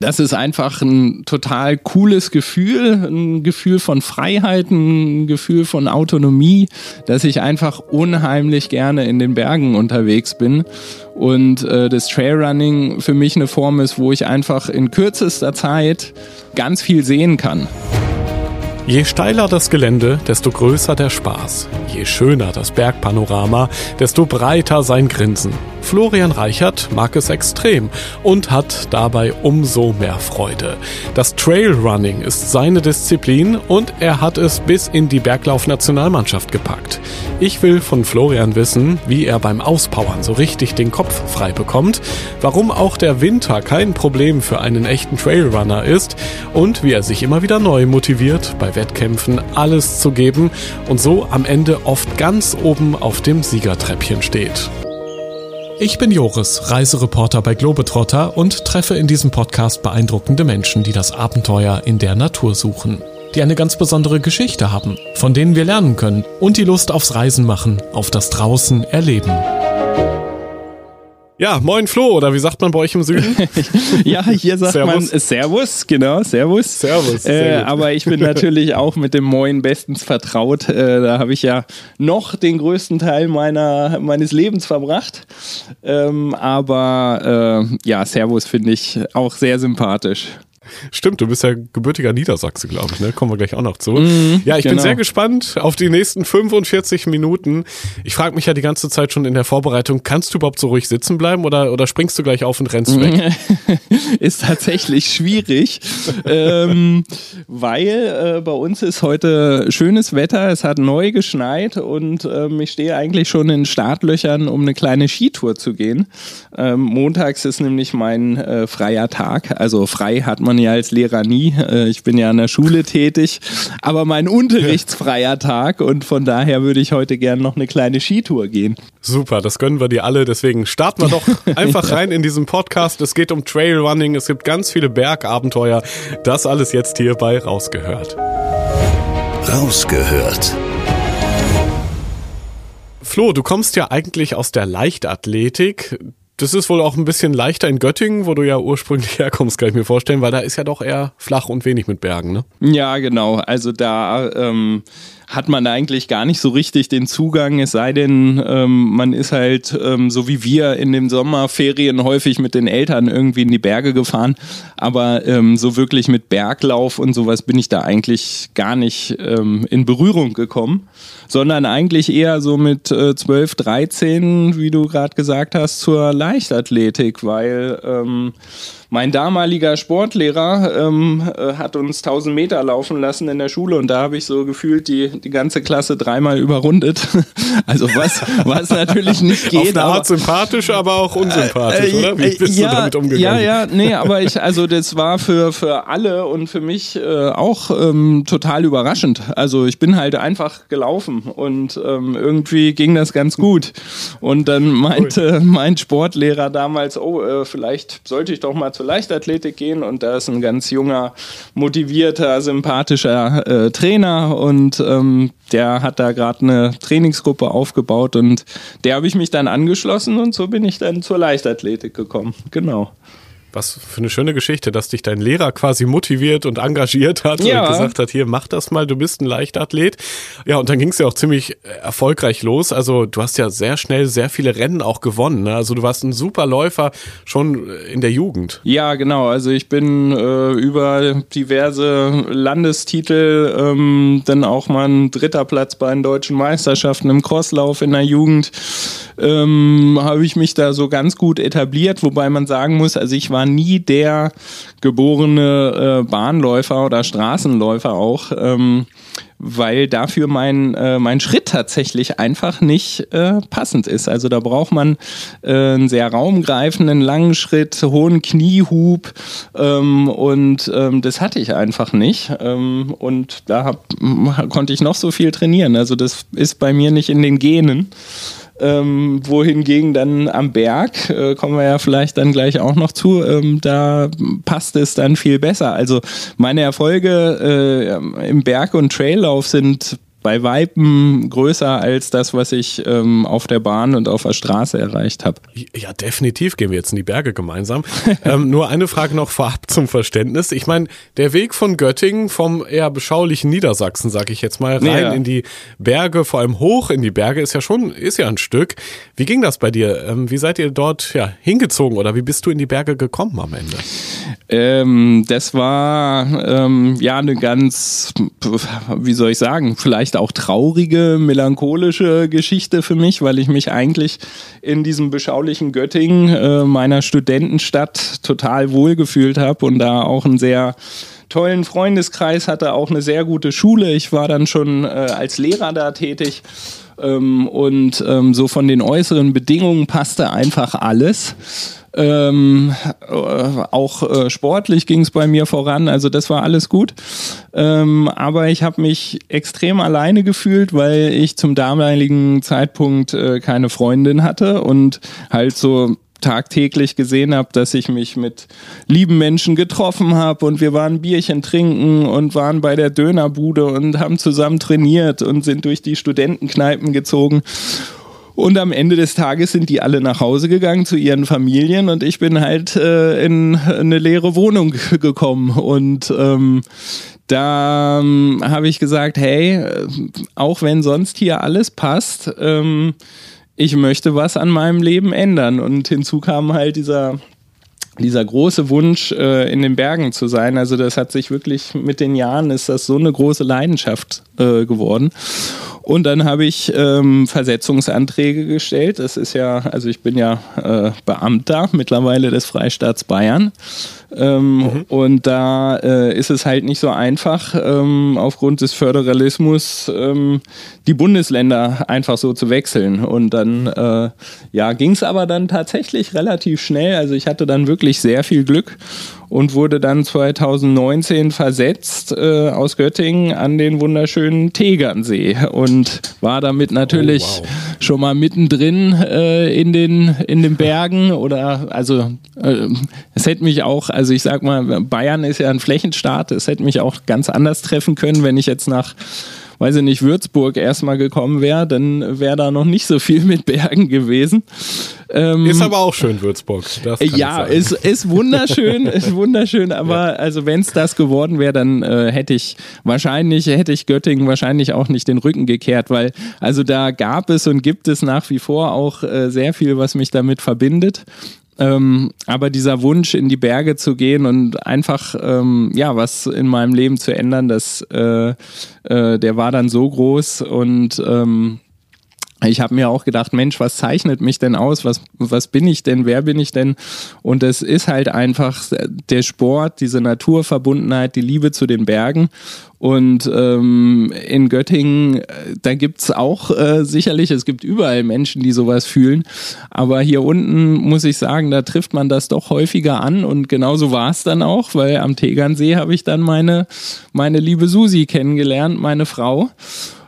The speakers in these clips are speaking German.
das ist einfach ein total cooles Gefühl, ein Gefühl von Freiheit, ein Gefühl von Autonomie, dass ich einfach unheimlich gerne in den Bergen unterwegs bin und äh, das Trailrunning für mich eine Form ist, wo ich einfach in kürzester Zeit ganz viel sehen kann. Je steiler das Gelände, desto größer der Spaß. Je schöner das Bergpanorama, desto breiter sein Grinsen. Florian Reichert mag es extrem und hat dabei umso mehr Freude. Das Trailrunning ist seine Disziplin und er hat es bis in die Berglauf-Nationalmannschaft gepackt. Ich will von Florian wissen, wie er beim Auspowern so richtig den Kopf frei bekommt, warum auch der Winter kein Problem für einen echten Trailrunner ist und wie er sich immer wieder neu motiviert, bei Wettkämpfen alles zu geben und so am Ende oft ganz oben auf dem Siegertreppchen steht. Ich bin Joris, Reisereporter bei Globetrotter und treffe in diesem Podcast beeindruckende Menschen, die das Abenteuer in der Natur suchen, die eine ganz besondere Geschichte haben, von denen wir lernen können und die Lust aufs Reisen machen, auf das Draußen erleben. Ja, moin Flo, oder wie sagt man bei euch im Süden? ja, hier sagt Servus. man Servus, genau, Servus. Servus. Äh, aber ich bin natürlich auch mit dem Moin bestens vertraut. Äh, da habe ich ja noch den größten Teil meiner, meines Lebens verbracht. Ähm, aber äh, ja, Servus finde ich auch sehr sympathisch. Stimmt, du bist ja gebürtiger Niedersachse, glaube ich, ne? Kommen wir gleich auch noch zu. Mhm, ja, ich genau. bin sehr gespannt auf die nächsten 45 Minuten. Ich frage mich ja die ganze Zeit schon in der Vorbereitung, kannst du überhaupt so ruhig sitzen bleiben oder, oder springst du gleich auf und rennst weg? ist tatsächlich schwierig, ähm, weil äh, bei uns ist heute schönes Wetter, es hat neu geschneit und ähm, ich stehe eigentlich schon in Startlöchern, um eine kleine Skitour zu gehen. Ähm, montags ist nämlich mein äh, freier Tag, also frei hat man man ja als Lehrer nie. Äh, ich bin ja an der Schule tätig, aber mein unterrichtsfreier Tag und von daher würde ich heute gerne noch eine kleine Skitour gehen. Super, das gönnen wir dir alle. Deswegen starten wir doch einfach rein in diesen Podcast. Es geht um Trailrunning, es gibt ganz viele Bergabenteuer. Das alles jetzt hierbei rausgehört. Rausgehört. Flo, du kommst ja eigentlich aus der Leichtathletik das ist wohl auch ein bisschen leichter in Göttingen, wo du ja ursprünglich herkommst, kann ich mir vorstellen, weil da ist ja doch eher flach und wenig mit Bergen, ne? Ja, genau. Also da ähm, hat man eigentlich gar nicht so richtig den Zugang, es sei denn, ähm, man ist halt ähm, so wie wir in den Sommerferien häufig mit den Eltern irgendwie in die Berge gefahren. Aber ähm, so wirklich mit Berglauf und sowas bin ich da eigentlich gar nicht ähm, in Berührung gekommen, sondern eigentlich eher so mit äh, 12, 13, wie du gerade gesagt hast, zur Leichtathletik, weil ähm, mein damaliger Sportlehrer ähm, äh, hat uns 1000 Meter laufen lassen in der Schule und da habe ich so gefühlt die, die ganze Klasse dreimal überrundet. also was, was natürlich nicht geht. Auf eine Art aber, sympathisch, aber auch unsympathisch, äh, oder? Wie bist ja, du damit umgegangen? Ja, ja, nee, aber ich, also das war für, für alle und für mich äh, auch ähm, total überraschend. Also ich bin halt einfach gelaufen und ähm, irgendwie ging das ganz gut. Und dann meinte mein Sportlehrer damals, oh, äh, vielleicht sollte ich doch mal zur Leichtathletik gehen und da ist ein ganz junger, motivierter, sympathischer äh, Trainer und ähm, der hat da gerade eine Trainingsgruppe aufgebaut und der habe ich mich dann angeschlossen und so bin ich dann zur Leichtathletik gekommen. Genau. Was für eine schöne Geschichte, dass dich dein Lehrer quasi motiviert und engagiert hat ja. und gesagt hat, hier, mach das mal, du bist ein Leichtathlet. Ja, und dann ging es ja auch ziemlich erfolgreich los. Also du hast ja sehr schnell sehr viele Rennen auch gewonnen. Ne? Also du warst ein super Läufer schon in der Jugend. Ja, genau. Also ich bin äh, über diverse Landestitel, ähm, dann auch mal ein dritter Platz bei den deutschen Meisterschaften im Crosslauf in der Jugend, ähm, habe ich mich da so ganz gut etabliert, wobei man sagen muss, also ich war war nie der geborene äh, Bahnläufer oder Straßenläufer auch. Ähm, weil dafür mein, äh, mein Schritt tatsächlich einfach nicht äh, passend ist. Also da braucht man äh, einen sehr raumgreifenden langen Schritt, hohen Kniehub ähm, und ähm, das hatte ich einfach nicht. Ähm, und da hab, konnte ich noch so viel trainieren. Also das ist bei mir nicht in den Genen. Ähm, wohingegen dann am Berg, äh, kommen wir ja vielleicht dann gleich auch noch zu, ähm, da passt es dann viel besser. Also meine Erfolge äh, im Berg- und Traillauf sind bei Weitem größer als das, was ich ähm, auf der Bahn und auf der Straße erreicht habe. Ja, definitiv gehen wir jetzt in die Berge gemeinsam. ähm, nur eine Frage noch vorab zum Verständnis. Ich meine, der Weg von Göttingen vom eher beschaulichen Niedersachsen, sag ich jetzt mal, rein ja. in die Berge, vor allem hoch in die Berge, ist ja schon, ist ja ein Stück. Wie ging das bei dir? Ähm, wie seid ihr dort ja, hingezogen oder wie bist du in die Berge gekommen am Ende? Ähm, das war ähm, ja eine ganz, wie soll ich sagen, vielleicht vielleicht auch traurige, melancholische Geschichte für mich, weil ich mich eigentlich in diesem beschaulichen Göttingen, äh, meiner Studentenstadt, total wohlgefühlt habe und da auch einen sehr tollen Freundeskreis hatte, auch eine sehr gute Schule. Ich war dann schon äh, als Lehrer da tätig. Ähm, und ähm, so von den äußeren Bedingungen passte einfach alles. Ähm, äh, auch äh, sportlich ging es bei mir voran, also das war alles gut. Ähm, aber ich habe mich extrem alleine gefühlt, weil ich zum damaligen Zeitpunkt äh, keine Freundin hatte und halt so tagtäglich gesehen habe, dass ich mich mit lieben Menschen getroffen habe und wir waren Bierchen trinken und waren bei der Dönerbude und haben zusammen trainiert und sind durch die Studentenkneipen gezogen. Und am Ende des Tages sind die alle nach Hause gegangen zu ihren Familien und ich bin halt äh, in eine leere Wohnung gekommen. Und ähm, da ähm, habe ich gesagt, hey, auch wenn sonst hier alles passt, ähm, ich möchte was an meinem Leben ändern. Und hinzu kam halt dieser dieser große Wunsch, äh, in den Bergen zu sein. Also das hat sich wirklich mit den Jahren ist das so eine große Leidenschaft äh, geworden. Und dann habe ich ähm, Versetzungsanträge gestellt. Das ist ja, also ich bin ja äh, Beamter mittlerweile des Freistaats Bayern. Ähm, mhm. Und da äh, ist es halt nicht so einfach, ähm, aufgrund des Föderalismus ähm, die Bundesländer einfach so zu wechseln. Und dann äh, ja, ging es aber dann tatsächlich relativ schnell. Also ich hatte dann wirklich sehr viel Glück und wurde dann 2019 versetzt äh, aus Göttingen an den wunderschönen Tegernsee und war damit natürlich oh, wow. schon mal mittendrin äh, in, den, in den Bergen oder also äh, es hätte mich auch, also ich sag mal, Bayern ist ja ein Flächenstaat, es hätte mich auch ganz anders treffen können, wenn ich jetzt nach weiß ich nicht, Würzburg erstmal gekommen wäre, dann wäre da noch nicht so viel mit Bergen gewesen. Ähm, ist aber auch schön, Würzburg. ja, ist, ist wunderschön, ist wunderschön, aber ja. also wenn es das geworden wäre, dann äh, hätte ich wahrscheinlich, hätte ich Göttingen wahrscheinlich auch nicht den Rücken gekehrt, weil also da gab es und gibt es nach wie vor auch äh, sehr viel, was mich damit verbindet. Ähm, aber dieser Wunsch, in die Berge zu gehen und einfach ähm, ja was in meinem Leben zu ändern, das äh, äh, der war dann so groß und ähm, ich habe mir auch gedacht, Mensch, was zeichnet mich denn aus? Was, was bin ich denn? Wer bin ich denn? Und es ist halt einfach der Sport, diese Naturverbundenheit, die Liebe zu den Bergen. Und ähm, in Göttingen, äh, da gibt's auch äh, sicherlich, es gibt überall Menschen, die sowas fühlen. Aber hier unten muss ich sagen, da trifft man das doch häufiger an. Und genauso war es dann auch, weil am Tegernsee habe ich dann meine, meine liebe Susi kennengelernt, meine Frau.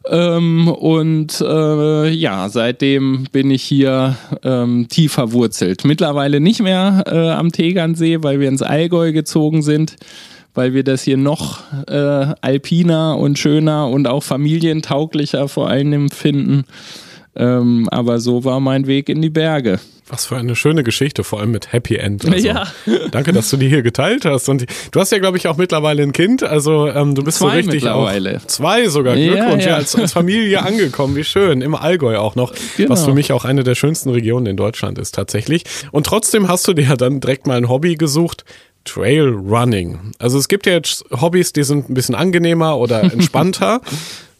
Ähm, und äh, ja, seitdem bin ich hier ähm, tief verwurzelt. Mittlerweile nicht mehr äh, am Tegernsee, weil wir ins Allgäu gezogen sind, weil wir das hier noch äh, alpiner und schöner und auch familientauglicher vor allem finden. Ähm, aber so war mein Weg in die Berge. Was für eine schöne Geschichte, vor allem mit Happy End. Also, ja. Danke, dass du die hier geteilt hast. Und du hast ja, glaube ich, auch mittlerweile ein Kind. Also ähm, du bist zwei so richtig mittlerweile. Auch, zwei sogar. Glückwunsch, ja, ja. als, als, Familie angekommen. Wie schön. Im Allgäu auch noch. Genau. Was für mich auch eine der schönsten Regionen in Deutschland ist tatsächlich. Und trotzdem hast du dir dann direkt mal ein Hobby gesucht. Trail Running. Also es gibt ja jetzt Hobbys, die sind ein bisschen angenehmer oder entspannter.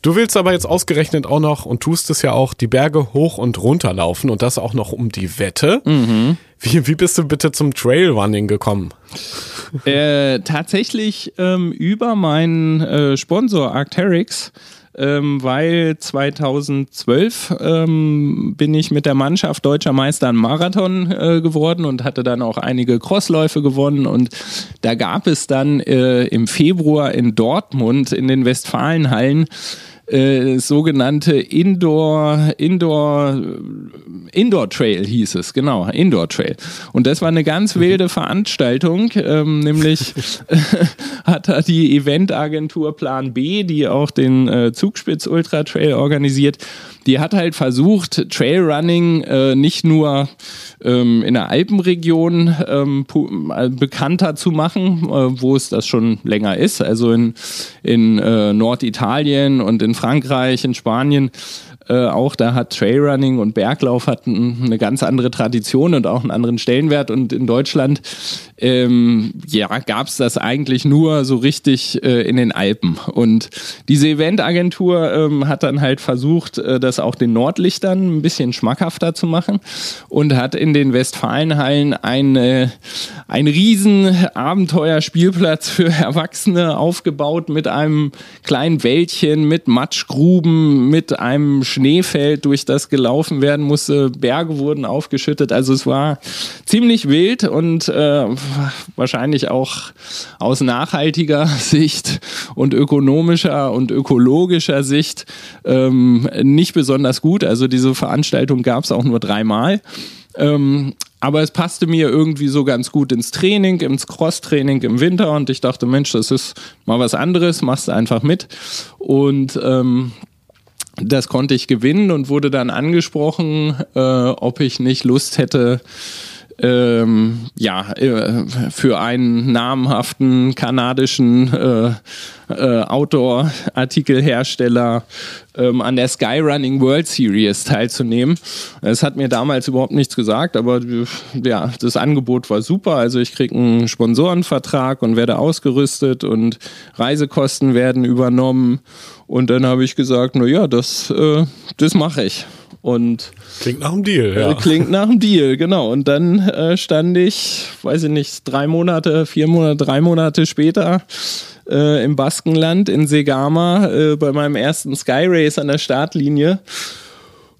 Du willst aber jetzt ausgerechnet auch noch und tust es ja auch, die Berge hoch und runter laufen und das auch noch um die Wette. Mhm. Wie, wie bist du bitte zum Trailrunning gekommen? Äh, tatsächlich ähm, über meinen äh, Sponsor Arcteryx ähm, weil 2012 ähm, bin ich mit der Mannschaft deutscher Meister im Marathon äh, geworden und hatte dann auch einige Crossläufe gewonnen und da gab es dann äh, im Februar in Dortmund in den Westfalenhallen äh, sogenannte Indoor, Indoor, Indoor Trail hieß es, genau, Indoor Trail. Und das war eine ganz mhm. wilde Veranstaltung, ähm, nämlich hat da die Eventagentur Plan B, die auch den äh, Zugspitz Ultra Trail organisiert, die hat halt versucht, Trailrunning äh, nicht nur ähm, in der Alpenregion ähm, äh, bekannter zu machen, äh, wo es das schon länger ist, also in, in äh, Norditalien und in Frankreich, in Spanien äh, auch da hat Trailrunning und Berglauf hatten eine ganz andere Tradition und auch einen anderen Stellenwert. Und in Deutschland ähm, ja, gab es das eigentlich nur so richtig äh, in den Alpen. Und diese Eventagentur ähm, hat dann halt versucht, äh, das auch den Nordlichtern ein bisschen schmackhafter zu machen und hat in den Westfalenhallen eine, ein riesen Abenteuerspielplatz für Erwachsene aufgebaut mit einem kleinen Wäldchen, mit Matschgruben, mit einem Schneefeld, durch das gelaufen werden musste. Berge wurden aufgeschüttet. Also es war ziemlich wild und äh, wahrscheinlich auch aus nachhaltiger Sicht und ökonomischer und ökologischer Sicht ähm, nicht besonders gut. Also diese Veranstaltung gab es auch nur dreimal. Ähm, aber es passte mir irgendwie so ganz gut ins Training, ins Cross-Training im Winter und ich dachte, Mensch, das ist mal was anderes, machst einfach mit. Und ähm, das konnte ich gewinnen und wurde dann angesprochen, äh, ob ich nicht Lust hätte, ähm, ja, äh, für einen namhaften kanadischen äh, äh, Outdoor-Artikelhersteller ähm, an der Skyrunning World Series teilzunehmen. Es hat mir damals überhaupt nichts gesagt, aber ja, das Angebot war super. Also ich kriege einen Sponsorenvertrag und werde ausgerüstet und Reisekosten werden übernommen. Und dann habe ich gesagt, na ja, das, äh, das mache ich. Und klingt nach einem Deal, ja. Äh, klingt nach einem Deal, genau. Und dann äh, stand ich, weiß ich nicht, drei Monate, vier Monate, drei Monate später äh, im Baskenland in Segama äh, bei meinem ersten Sky Race an der Startlinie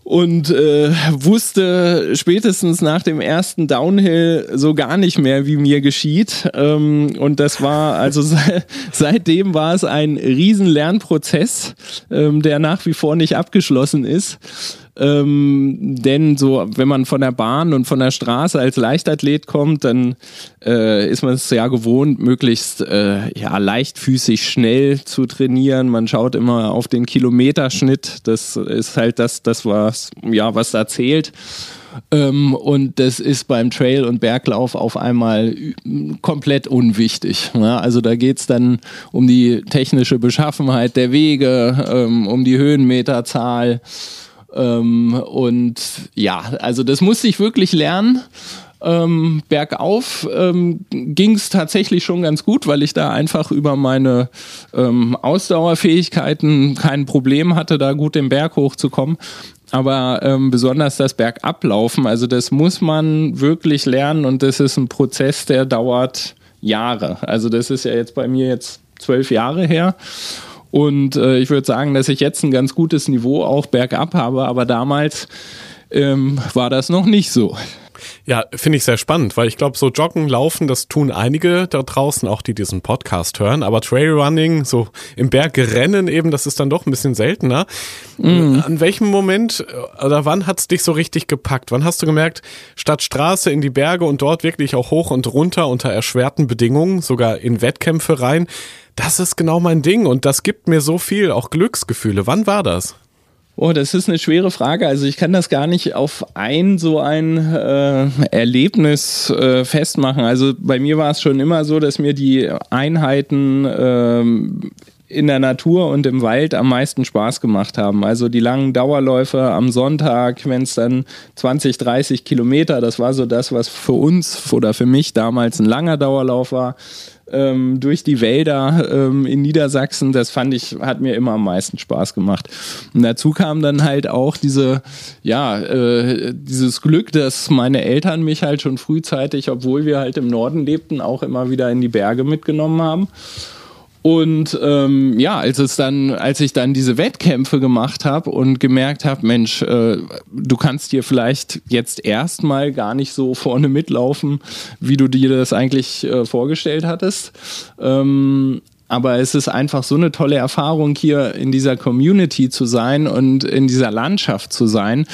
und äh, wusste spätestens nach dem ersten Downhill so gar nicht mehr, wie mir geschieht. Ähm, und das war, also se seitdem war es ein riesen Lernprozess, ähm, der nach wie vor nicht abgeschlossen ist. Ähm, denn so, wenn man von der Bahn und von der Straße als Leichtathlet kommt, dann äh, ist man es ja gewohnt, möglichst äh, ja, leichtfüßig schnell zu trainieren. Man schaut immer auf den Kilometerschnitt. Das ist halt das, das was, ja, was da zählt. Ähm, und das ist beim Trail und Berglauf auf einmal komplett unwichtig. Ja, also da geht es dann um die technische Beschaffenheit der Wege, ähm, um die Höhenmeterzahl. Ähm, und ja, also das musste ich wirklich lernen. Ähm, bergauf ähm, ging es tatsächlich schon ganz gut, weil ich da einfach über meine ähm, Ausdauerfähigkeiten kein Problem hatte, da gut den Berg hochzukommen. Aber ähm, besonders das Bergablaufen, also das muss man wirklich lernen und das ist ein Prozess, der dauert Jahre. Also das ist ja jetzt bei mir jetzt zwölf Jahre her. Und äh, ich würde sagen, dass ich jetzt ein ganz gutes Niveau auch bergab habe, aber damals ähm, war das noch nicht so. Ja, finde ich sehr spannend, weil ich glaube, so Joggen, Laufen, das tun einige da draußen, auch die diesen Podcast hören. Aber Trailrunning, so im Berg rennen eben, das ist dann doch ein bisschen seltener. Mhm. An welchem Moment oder wann hat es dich so richtig gepackt? Wann hast du gemerkt, statt Straße in die Berge und dort wirklich auch hoch und runter unter erschwerten Bedingungen, sogar in Wettkämpfe rein, das ist genau mein Ding und das gibt mir so viel, auch Glücksgefühle. Wann war das? Oh, das ist eine schwere Frage. Also ich kann das gar nicht auf ein so ein äh, Erlebnis äh, festmachen. Also bei mir war es schon immer so, dass mir die Einheiten ähm, in der Natur und im Wald am meisten Spaß gemacht haben. Also die langen Dauerläufe am Sonntag, wenn es dann 20, 30 Kilometer, das war so das, was für uns oder für mich damals ein langer Dauerlauf war ähm, durch die Wälder ähm, in Niedersachsen. Das fand ich, hat mir immer am meisten Spaß gemacht. Und dazu kam dann halt auch diese, ja, äh, dieses Glück, dass meine Eltern mich halt schon frühzeitig, obwohl wir halt im Norden lebten, auch immer wieder in die Berge mitgenommen haben. Und ähm, ja, als es dann, als ich dann diese Wettkämpfe gemacht habe und gemerkt habe, Mensch, äh, du kannst dir vielleicht jetzt erstmal gar nicht so vorne mitlaufen, wie du dir das eigentlich äh, vorgestellt hattest. Ähm, aber es ist einfach so eine tolle Erfahrung, hier in dieser Community zu sein und in dieser Landschaft zu sein.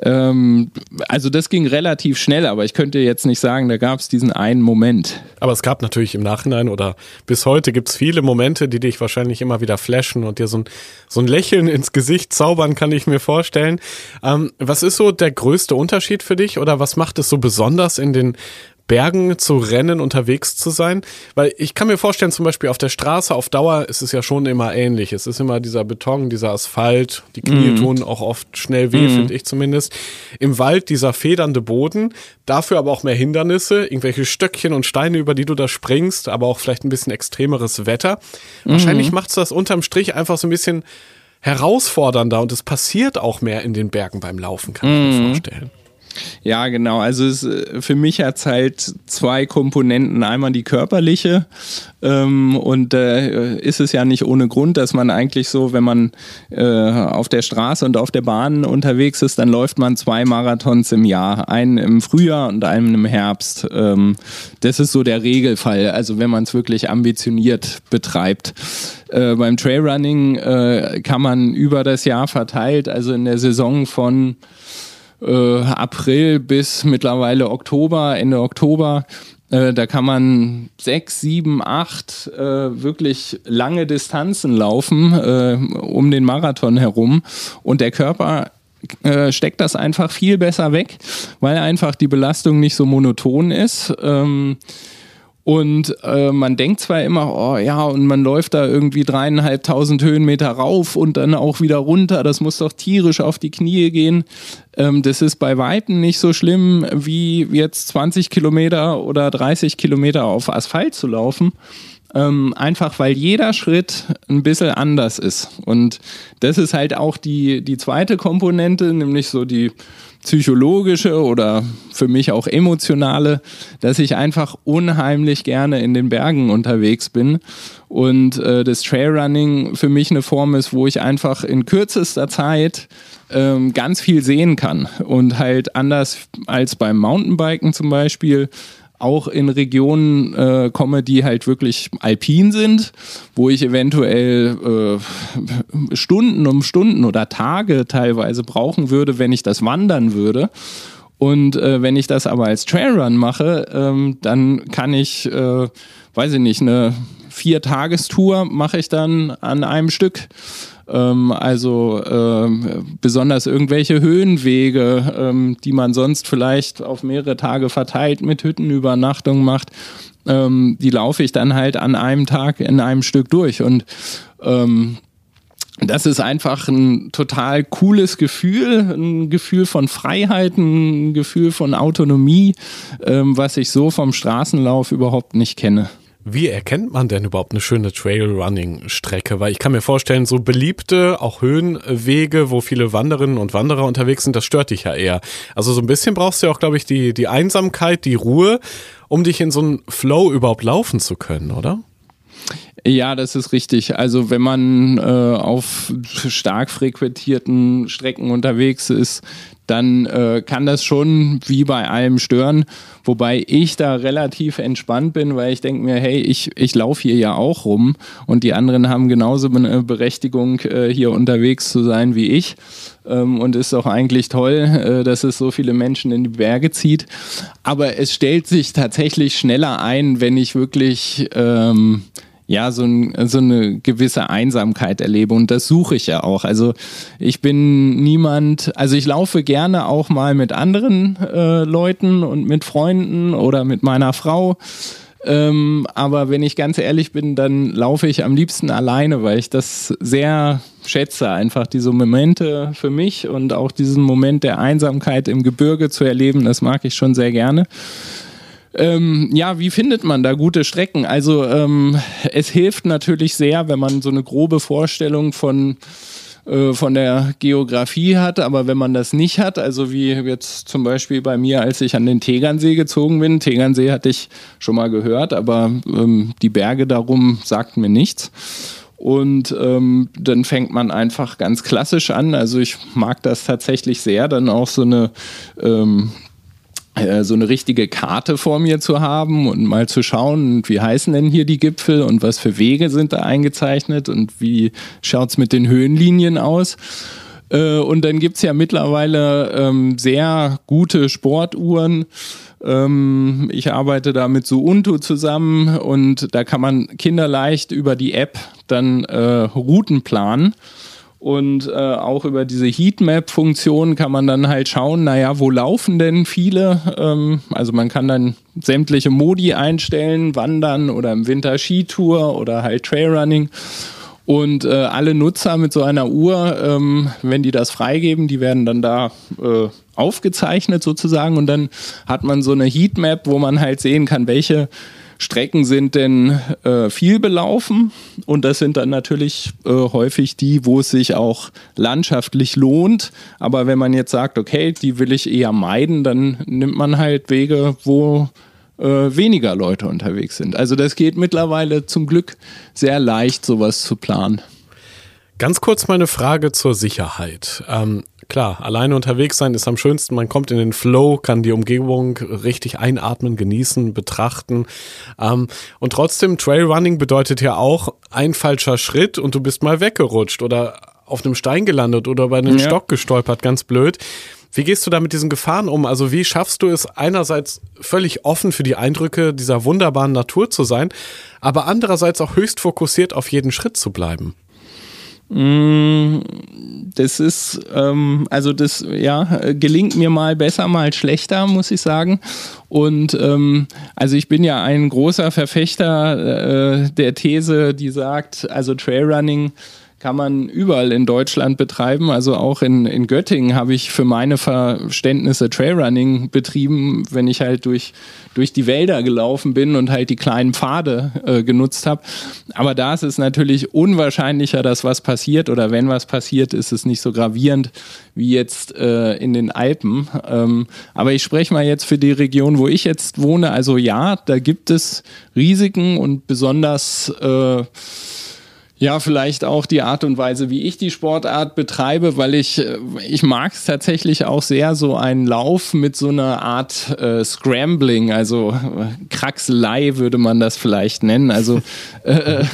Ähm, also das ging relativ schnell, aber ich könnte jetzt nicht sagen, da gab es diesen einen Moment. Aber es gab natürlich im Nachhinein oder bis heute gibt es viele Momente, die dich wahrscheinlich immer wieder flashen und dir so ein, so ein Lächeln ins Gesicht zaubern, kann ich mir vorstellen. Ähm, was ist so der größte Unterschied für dich oder was macht es so besonders in den Bergen zu rennen, unterwegs zu sein? Weil ich kann mir vorstellen, zum Beispiel auf der Straße auf Dauer ist es ja schon immer ähnlich. Es ist immer dieser Beton, dieser Asphalt, die Knie mm. tun auch oft schnell weh, mm. finde ich zumindest. Im Wald dieser federnde Boden, dafür aber auch mehr Hindernisse, irgendwelche Stöckchen und Steine, über die du da springst, aber auch vielleicht ein bisschen extremeres Wetter. Mm. Wahrscheinlich macht es das unterm Strich einfach so ein bisschen herausfordernder und es passiert auch mehr in den Bergen beim Laufen, kann ich mir mhm. vorstellen. Ja, genau. Also es, äh, für mich hat es halt zwei Komponenten. Einmal die körperliche ähm, und äh, ist es ja nicht ohne Grund, dass man eigentlich so, wenn man äh, auf der Straße und auf der Bahn unterwegs ist, dann läuft man zwei Marathons im Jahr. Einen im Frühjahr und einen im Herbst. Ähm, das ist so der Regelfall. Also wenn man es wirklich ambitioniert betreibt. Äh, beim Trailrunning äh, kann man über das Jahr verteilt, also in der Saison von äh, April bis mittlerweile Oktober, Ende Oktober. Äh, da kann man sechs, sieben, acht äh, wirklich lange Distanzen laufen äh, um den Marathon herum und der Körper äh, steckt das einfach viel besser weg, weil einfach die Belastung nicht so monoton ist. Ähm, und äh, man denkt zwar immer, oh ja, und man läuft da irgendwie dreieinhalbtausend Höhenmeter rauf und dann auch wieder runter. Das muss doch tierisch auf die Knie gehen. Ähm, das ist bei Weitem nicht so schlimm, wie jetzt 20 Kilometer oder 30 Kilometer auf Asphalt zu laufen. Ähm, einfach weil jeder Schritt ein bisschen anders ist. Und das ist halt auch die, die zweite Komponente, nämlich so die psychologische oder für mich auch emotionale, dass ich einfach unheimlich gerne in den Bergen unterwegs bin. Und äh, das Trailrunning für mich eine Form ist, wo ich einfach in kürzester Zeit ähm, ganz viel sehen kann. Und halt anders als beim Mountainbiken zum Beispiel auch in Regionen äh, komme, die halt wirklich alpin sind, wo ich eventuell äh, Stunden um Stunden oder Tage teilweise brauchen würde, wenn ich das wandern würde. Und äh, wenn ich das aber als Trailrun mache, ähm, dann kann ich, äh, weiß ich nicht, eine Vier-Tagestour mache ich dann an einem Stück. Ähm, also ähm, besonders irgendwelche Höhenwege, ähm, die man sonst vielleicht auf mehrere Tage verteilt mit Hüttenübernachtung macht, ähm, die laufe ich dann halt an einem Tag in einem Stück durch. Und ähm, das ist einfach ein total cooles Gefühl, ein Gefühl von Freiheit, ein Gefühl von Autonomie, ähm, was ich so vom Straßenlauf überhaupt nicht kenne. Wie erkennt man denn überhaupt eine schöne Trailrunning-Strecke? Weil ich kann mir vorstellen, so beliebte, auch Höhenwege, wo viele Wanderinnen und Wanderer unterwegs sind, das stört dich ja eher. Also so ein bisschen brauchst du ja auch, glaube ich, die, die Einsamkeit, die Ruhe, um dich in so einen Flow überhaupt laufen zu können, oder? Ja, das ist richtig. Also wenn man äh, auf stark frequentierten Strecken unterwegs ist, dann äh, kann das schon wie bei allem stören. Wobei ich da relativ entspannt bin, weil ich denke mir, hey, ich, ich laufe hier ja auch rum und die anderen haben genauso eine Berechtigung, äh, hier unterwegs zu sein wie ich. Ähm, und ist auch eigentlich toll, äh, dass es so viele Menschen in die Berge zieht. Aber es stellt sich tatsächlich schneller ein, wenn ich wirklich ähm, ja, so, ein, so eine gewisse Einsamkeit erlebe. Und das suche ich ja auch. Also ich bin niemand, also ich laufe gerne auch mal mit anderen äh, Leuten und mit Freunden oder mit meiner Frau. Ähm, aber wenn ich ganz ehrlich bin, dann laufe ich am liebsten alleine, weil ich das sehr schätze, einfach diese Momente für mich und auch diesen Moment der Einsamkeit im Gebirge zu erleben, das mag ich schon sehr gerne. Ähm, ja, wie findet man da gute Strecken? Also ähm, es hilft natürlich sehr, wenn man so eine grobe Vorstellung von äh, von der Geografie hat, aber wenn man das nicht hat, also wie jetzt zum Beispiel bei mir, als ich an den Tegernsee gezogen bin, Tegernsee hatte ich schon mal gehört, aber ähm, die Berge darum sagten mir nichts. Und ähm, dann fängt man einfach ganz klassisch an. Also ich mag das tatsächlich sehr, dann auch so eine ähm, äh, so eine richtige Karte vor mir zu haben und mal zu schauen, wie heißen denn hier die Gipfel und was für Wege sind da eingezeichnet und wie schaut es mit den Höhenlinien aus. Äh, und dann gibt es ja mittlerweile ähm, sehr gute Sportuhren. Ähm, ich arbeite da mit Suunto zusammen und da kann man kinderleicht über die App dann äh, Routen planen. Und äh, auch über diese Heatmap-Funktion kann man dann halt schauen, naja, wo laufen denn viele? Ähm, also man kann dann sämtliche Modi einstellen, Wandern oder im Winter Skitour oder halt Trailrunning. Und äh, alle Nutzer mit so einer Uhr, ähm, wenn die das freigeben, die werden dann da äh, aufgezeichnet sozusagen. Und dann hat man so eine Heatmap, wo man halt sehen kann, welche Strecken sind denn äh, viel belaufen und das sind dann natürlich äh, häufig die, wo es sich auch landschaftlich lohnt. Aber wenn man jetzt sagt, okay, die will ich eher meiden, dann nimmt man halt Wege, wo äh, weniger Leute unterwegs sind. Also das geht mittlerweile zum Glück sehr leicht, sowas zu planen. Ganz kurz meine Frage zur Sicherheit. Ähm, klar, alleine unterwegs sein ist am schönsten. Man kommt in den Flow, kann die Umgebung richtig einatmen, genießen, betrachten. Ähm, und trotzdem, Trailrunning bedeutet ja auch ein falscher Schritt und du bist mal weggerutscht oder auf einem Stein gelandet oder bei einem ja. Stock gestolpert, ganz blöd. Wie gehst du da mit diesen Gefahren um? Also wie schaffst du es einerseits völlig offen für die Eindrücke dieser wunderbaren Natur zu sein, aber andererseits auch höchst fokussiert auf jeden Schritt zu bleiben? Mm, das ist, ähm, also das, ja, gelingt mir mal besser, mal schlechter, muss ich sagen. Und ähm, also ich bin ja ein großer Verfechter äh, der These, die sagt, also Trailrunning kann man überall in Deutschland betreiben. Also auch in, in Göttingen habe ich für meine Verständnisse Trailrunning betrieben, wenn ich halt durch, durch die Wälder gelaufen bin und halt die kleinen Pfade äh, genutzt habe. Aber da ist es natürlich unwahrscheinlicher, dass was passiert oder wenn was passiert, ist es nicht so gravierend wie jetzt äh, in den Alpen. Ähm, aber ich spreche mal jetzt für die Region, wo ich jetzt wohne. Also ja, da gibt es Risiken und besonders äh, ja, vielleicht auch die Art und Weise, wie ich die Sportart betreibe, weil ich, äh, ich mag es tatsächlich auch sehr, so einen Lauf mit so einer Art äh, Scrambling, also äh, Kraxelei würde man das vielleicht nennen. Also äh, äh,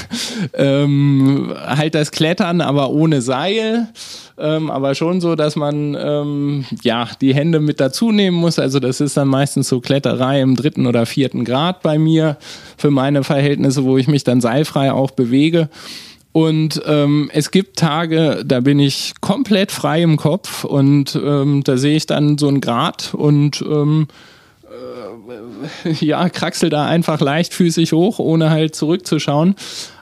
ähm, halt das Klettern, aber ohne Seil. Ähm, aber schon so, dass man ähm, ja die Hände mit dazu nehmen muss. Also das ist dann meistens so Kletterei im dritten oder vierten Grad bei mir für meine Verhältnisse, wo ich mich dann seilfrei auch bewege. Und ähm, es gibt Tage, da bin ich komplett frei im Kopf und ähm, da sehe ich dann so ein Grad und ähm, ja, kraxel da einfach leichtfüßig hoch, ohne halt zurückzuschauen.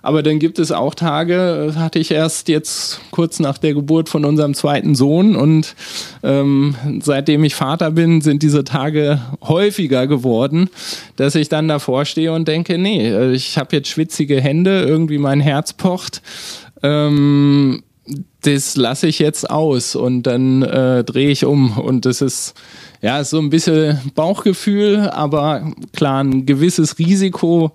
Aber dann gibt es auch Tage, äh, hatte ich erst jetzt kurz nach der Geburt von unserem zweiten Sohn und ähm, seitdem ich Vater bin, sind diese Tage häufiger geworden, dass ich dann davor stehe und denke, nee, äh, ich habe jetzt schwitzige Hände, irgendwie mein Herz pocht. Ähm, das lasse ich jetzt aus und dann äh, drehe ich um und das ist ja, so ein bisschen Bauchgefühl, aber klar, ein gewisses Risiko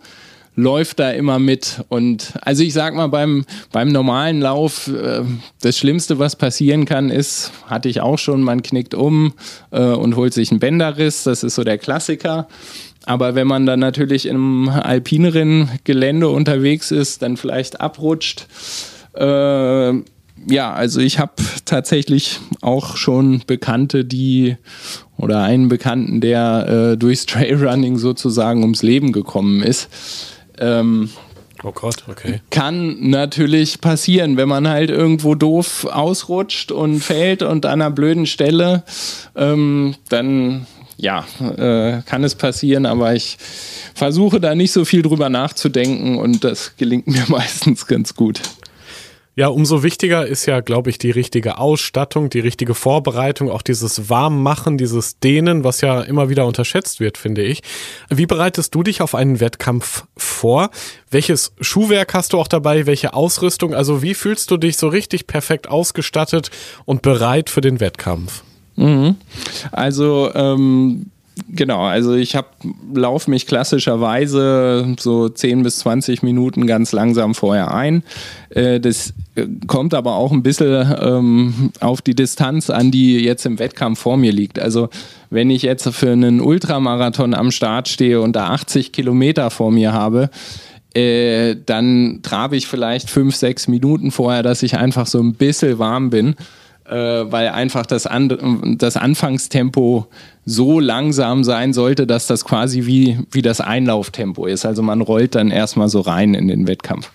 läuft da immer mit. Und also ich sag mal, beim, beim normalen Lauf, äh, das Schlimmste, was passieren kann, ist, hatte ich auch schon, man knickt um äh, und holt sich einen Bänderriss. Das ist so der Klassiker. Aber wenn man dann natürlich im alpineren Gelände unterwegs ist, dann vielleicht abrutscht, äh, ja, also ich habe tatsächlich auch schon Bekannte, die oder einen Bekannten, der äh, durchs Trailrunning sozusagen ums Leben gekommen ist. Ähm, oh Gott, okay. Kann natürlich passieren, wenn man halt irgendwo doof ausrutscht und fällt und an einer blöden Stelle, ähm, dann ja, äh, kann es passieren, aber ich versuche da nicht so viel drüber nachzudenken und das gelingt mir meistens ganz gut. Ja, umso wichtiger ist ja, glaube ich, die richtige Ausstattung, die richtige Vorbereitung, auch dieses Warmmachen, dieses Dehnen, was ja immer wieder unterschätzt wird, finde ich. Wie bereitest du dich auf einen Wettkampf vor? Welches Schuhwerk hast du auch dabei? Welche Ausrüstung? Also wie fühlst du dich so richtig perfekt ausgestattet und bereit für den Wettkampf? Mhm. Also ähm, Genau, also ich habe laufe mich klassischerweise so 10 bis 20 Minuten ganz langsam vorher ein. Äh, das äh, kommt aber auch ein bisschen ähm, auf die Distanz an, die jetzt im Wettkampf vor mir liegt. Also wenn ich jetzt für einen Ultramarathon am Start stehe und da 80 Kilometer vor mir habe, äh, dann trabe ich vielleicht 5, 6 Minuten vorher, dass ich einfach so ein bisschen warm bin weil einfach das, An das Anfangstempo so langsam sein sollte, dass das quasi wie, wie das Einlauftempo ist. Also man rollt dann erstmal so rein in den Wettkampf.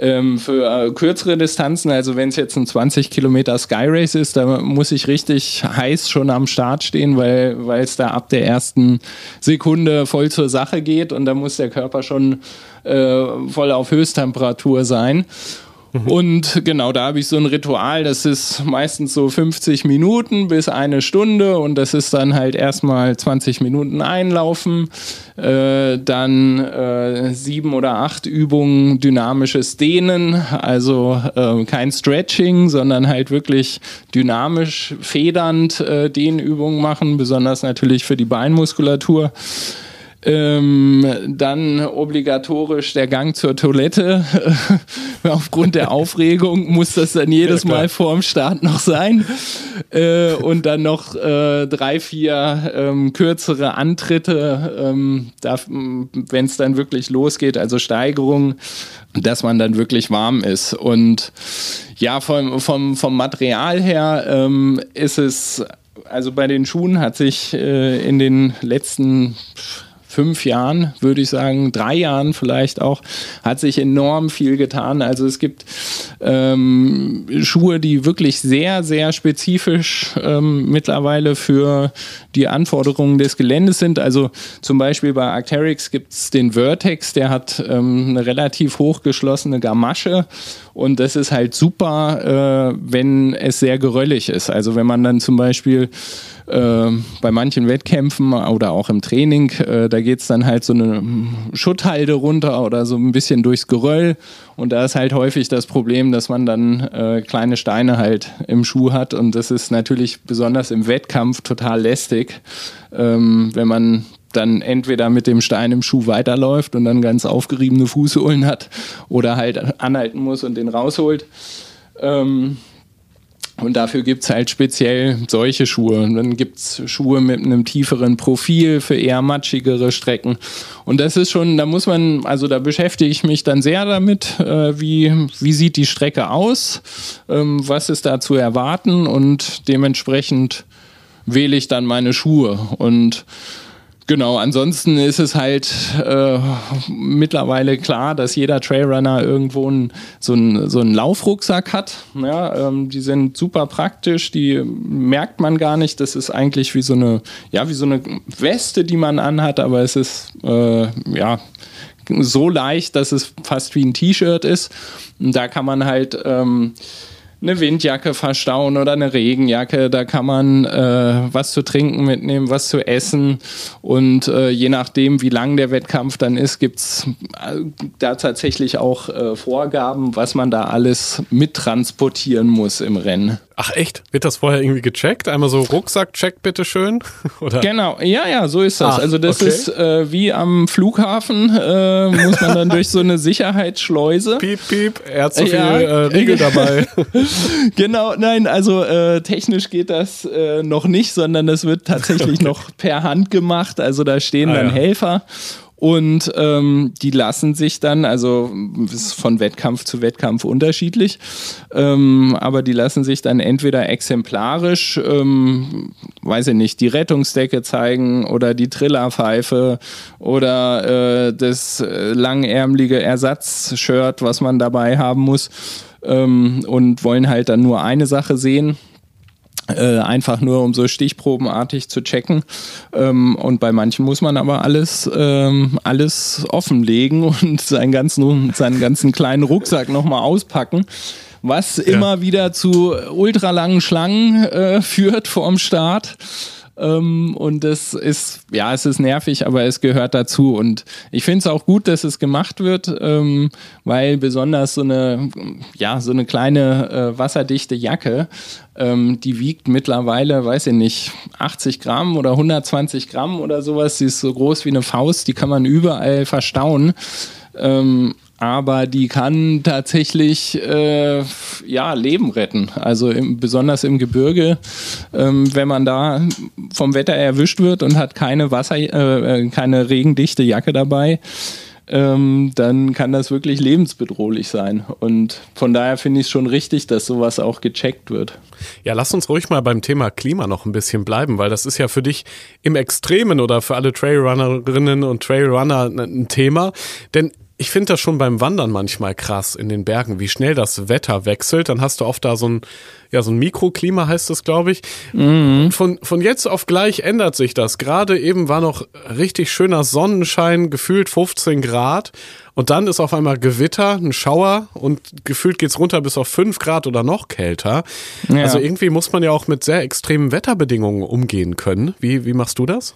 Ähm, für äh, kürzere Distanzen, also wenn es jetzt ein 20 Kilometer Sky Race ist, da muss ich richtig heiß schon am Start stehen, weil es da ab der ersten Sekunde voll zur Sache geht und da muss der Körper schon äh, voll auf Höchsttemperatur sein. Mhm. Und genau, da habe ich so ein Ritual, das ist meistens so 50 Minuten bis eine Stunde und das ist dann halt erstmal 20 Minuten einlaufen, äh, dann äh, sieben oder acht Übungen dynamisches Dehnen, also äh, kein Stretching, sondern halt wirklich dynamisch federnd äh, Dehnübungen machen, besonders natürlich für die Beinmuskulatur. Ähm, dann obligatorisch der Gang zur Toilette. Aufgrund der Aufregung muss das dann jedes ja, Mal vorm Start noch sein. Äh, und dann noch äh, drei, vier ähm, kürzere Antritte, ähm, wenn es dann wirklich losgeht, also Steigerung, dass man dann wirklich warm ist. Und ja, vom, vom, vom Material her ähm, ist es, also bei den Schuhen hat sich äh, in den letzten fünf Jahren, würde ich sagen, drei Jahren vielleicht auch, hat sich enorm viel getan. Also es gibt ähm, Schuhe, die wirklich sehr, sehr spezifisch ähm, mittlerweile für die Anforderungen des Geländes sind. Also zum Beispiel bei Arcteryx gibt es den Vertex, der hat ähm, eine relativ hochgeschlossene Gamasche und das ist halt super, äh, wenn es sehr geröllig ist. Also wenn man dann zum Beispiel bei manchen Wettkämpfen oder auch im Training, äh, da geht es dann halt so eine Schutthalde runter oder so ein bisschen durchs Geröll. Und da ist halt häufig das Problem, dass man dann äh, kleine Steine halt im Schuh hat. Und das ist natürlich besonders im Wettkampf total lästig, ähm, wenn man dann entweder mit dem Stein im Schuh weiterläuft und dann ganz aufgeriebene Fußsohlen hat oder halt anhalten muss und den rausholt. Ähm, und dafür gibt es halt speziell solche Schuhe. Und dann gibt es Schuhe mit einem tieferen Profil für eher matschigere Strecken. Und das ist schon, da muss man, also da beschäftige ich mich dann sehr damit, äh, wie, wie sieht die Strecke aus, ähm, was ist da zu erwarten und dementsprechend wähle ich dann meine Schuhe. Und Genau, ansonsten ist es halt äh, mittlerweile klar, dass jeder Trailrunner irgendwo ein, so, einen, so einen Laufrucksack hat. Ja, ähm, die sind super praktisch, die merkt man gar nicht. Das ist eigentlich wie so eine, ja, wie so eine Weste, die man anhat, aber es ist äh, ja so leicht, dass es fast wie ein T-Shirt ist. Und da kann man halt ähm, eine Windjacke verstauen oder eine Regenjacke. Da kann man äh, was zu trinken mitnehmen, was zu essen. Und äh, je nachdem, wie lang der Wettkampf dann ist, gibt's äh, da tatsächlich auch äh, Vorgaben, was man da alles mittransportieren muss im Rennen. Ach echt? Wird das vorher irgendwie gecheckt? Einmal so Rucksack-Check, bitteschön? Oder? Genau, ja, ja, so ist das. Ach, also das okay. ist äh, wie am Flughafen, äh, muss man dann durch so eine Sicherheitsschleuse. Piep, piep, er hat so viel ja, äh, Riegel dabei. genau, nein, also äh, technisch geht das äh, noch nicht, sondern das wird tatsächlich okay. noch per Hand gemacht. Also da stehen ah, dann ja. Helfer und ähm, die lassen sich dann, also ist von Wettkampf zu Wettkampf unterschiedlich, ähm, aber die lassen sich dann entweder exemplarisch, ähm, weiß ich nicht, die Rettungsdecke zeigen oder die Trillerpfeife oder äh, das äh, langärmelige Ersatzshirt, was man dabei haben muss. Ähm, und wollen halt dann nur eine Sache sehen äh, einfach nur um so stichprobenartig zu checken. Ähm, und bei manchen muss man aber alles, ähm, alles offenlegen und seinen ganzen, seinen ganzen kleinen Rucksack nochmal auspacken was ja. immer wieder zu ultralangen Schlangen äh, führt vorm Start. Ähm, und das ist, ja, es ist nervig, aber es gehört dazu. Und ich finde es auch gut, dass es gemacht wird, ähm, weil besonders so eine, ja, so eine kleine äh, wasserdichte Jacke, ähm, die wiegt mittlerweile, weiß ich nicht, 80 Gramm oder 120 Gramm oder sowas. Sie ist so groß wie eine Faust, die kann man überall verstauen. Ähm, aber die kann tatsächlich äh, ja Leben retten. Also im, besonders im Gebirge, ähm, wenn man da vom Wetter erwischt wird und hat keine Wasser, äh, äh, keine regendichte Jacke dabei, ähm, dann kann das wirklich lebensbedrohlich sein. Und von daher finde ich es schon richtig, dass sowas auch gecheckt wird. Ja, lass uns ruhig mal beim Thema Klima noch ein bisschen bleiben, weil das ist ja für dich im Extremen oder für alle Trailrunnerinnen und Trailrunner ein Thema. Denn ich finde das schon beim Wandern manchmal krass in den Bergen, wie schnell das Wetter wechselt. Dann hast du oft da so ein, ja, so ein Mikroklima heißt das, glaube ich. Mhm. Von, von jetzt auf gleich ändert sich das. Gerade eben war noch richtig schöner Sonnenschein, gefühlt 15 Grad. Und dann ist auf einmal Gewitter, ein Schauer und gefühlt geht's runter bis auf 5 Grad oder noch kälter. Ja. Also irgendwie muss man ja auch mit sehr extremen Wetterbedingungen umgehen können. Wie, wie machst du das?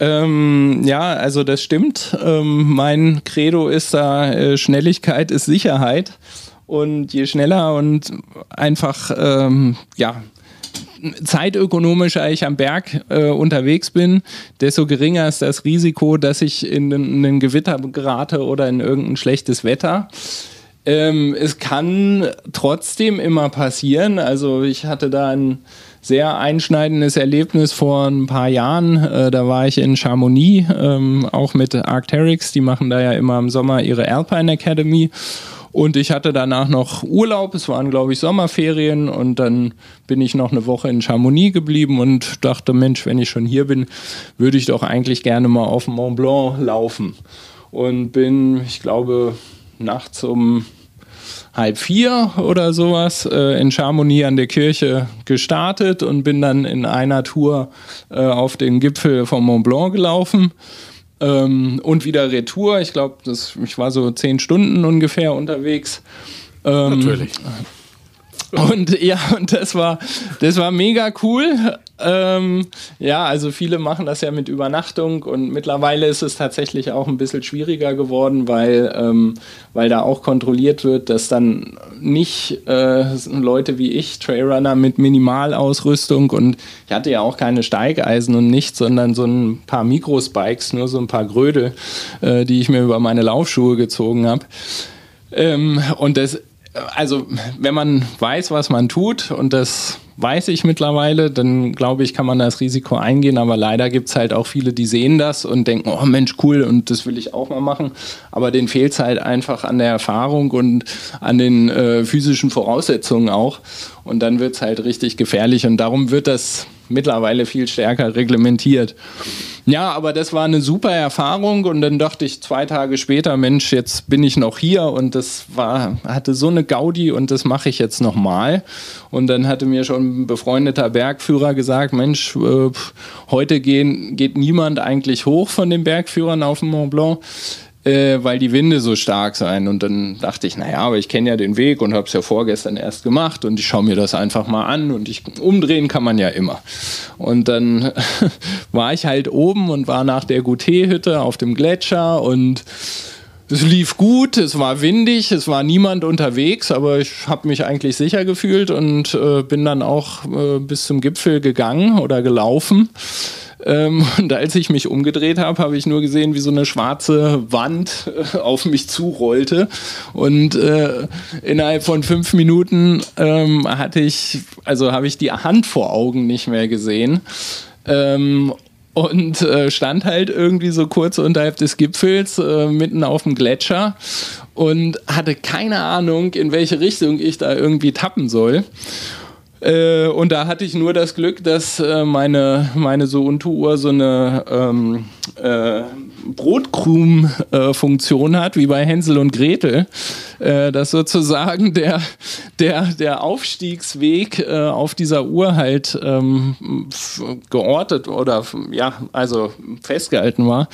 Ähm, ja, also das stimmt. Ähm, mein Credo ist da, äh, Schnelligkeit ist Sicherheit. Und je schneller und einfach, ähm, ja, zeitökonomischer ich am Berg äh, unterwegs bin, desto geringer ist das Risiko, dass ich in einen Gewitter gerate oder in irgendein schlechtes Wetter. Ähm, es kann trotzdem immer passieren. Also ich hatte da ein sehr einschneidendes Erlebnis vor ein paar Jahren. Äh, da war ich in Chamonix, ähm, auch mit Arcteryx. Die machen da ja immer im Sommer ihre Alpine Academy. Und ich hatte danach noch Urlaub. Es waren, glaube ich, Sommerferien. Und dann bin ich noch eine Woche in Chamonix geblieben und dachte, Mensch, wenn ich schon hier bin, würde ich doch eigentlich gerne mal auf Mont Blanc laufen. Und bin, ich glaube, nachts um halb vier oder sowas äh, in Chamonix an der Kirche gestartet und bin dann in einer Tour äh, auf den Gipfel vom Mont Blanc gelaufen. Ähm, und wieder Retour. Ich glaube, ich war so zehn Stunden ungefähr unterwegs. Ähm, Natürlich. Und ja, und das war, das war mega cool. Ähm, ja, also viele machen das ja mit Übernachtung und mittlerweile ist es tatsächlich auch ein bisschen schwieriger geworden, weil, ähm, weil da auch kontrolliert wird, dass dann nicht äh, Leute wie ich, Trailrunner mit Minimalausrüstung und ich hatte ja auch keine Steigeisen und nichts, sondern so ein paar Mikrospikes, nur so ein paar Grödel, äh, die ich mir über meine Laufschuhe gezogen habe. Ähm, und das also wenn man weiß, was man tut und das weiß ich mittlerweile, dann glaube ich, kann man das Risiko eingehen. Aber leider gibt es halt auch viele, die sehen das und denken, oh Mensch, cool und das will ich auch mal machen. Aber denen fehlt es halt einfach an der Erfahrung und an den äh, physischen Voraussetzungen auch. Und dann wird es halt richtig gefährlich und darum wird das mittlerweile viel stärker reglementiert. Ja, aber das war eine super Erfahrung und dann dachte ich zwei Tage später, Mensch, jetzt bin ich noch hier und das war, hatte so eine Gaudi und das mache ich jetzt nochmal. Und dann hatte mir schon ein befreundeter Bergführer gesagt, Mensch, äh, heute gehen, geht niemand eigentlich hoch von den Bergführern auf dem Mont Blanc äh, weil die Winde so stark seien. Und dann dachte ich, naja, aber ich kenne ja den Weg und habe es ja vorgestern erst gemacht und ich schaue mir das einfach mal an und ich umdrehen kann man ja immer. Und dann war ich halt oben und war nach der Goutet-Hütte auf dem Gletscher und es lief gut, es war windig, es war niemand unterwegs, aber ich habe mich eigentlich sicher gefühlt und äh, bin dann auch äh, bis zum Gipfel gegangen oder gelaufen. Ähm, und als ich mich umgedreht habe, habe ich nur gesehen, wie so eine schwarze Wand äh, auf mich zurollte. Und äh, innerhalb von fünf Minuten ähm, hatte ich, also habe ich die Hand vor Augen nicht mehr gesehen. Ähm, und äh, stand halt irgendwie so kurz unterhalb des Gipfels äh, mitten auf dem Gletscher und hatte keine Ahnung, in welche Richtung ich da irgendwie tappen soll. Äh, und da hatte ich nur das Glück, dass äh, meine, meine so Untuhr so eine ähm, äh, Brotkrumen-Funktion hat, wie bei Hänsel und Gretel. Äh, dass sozusagen der, der, der Aufstiegsweg äh, auf dieser Uhr halt ähm, geortet oder ja, also festgehalten war.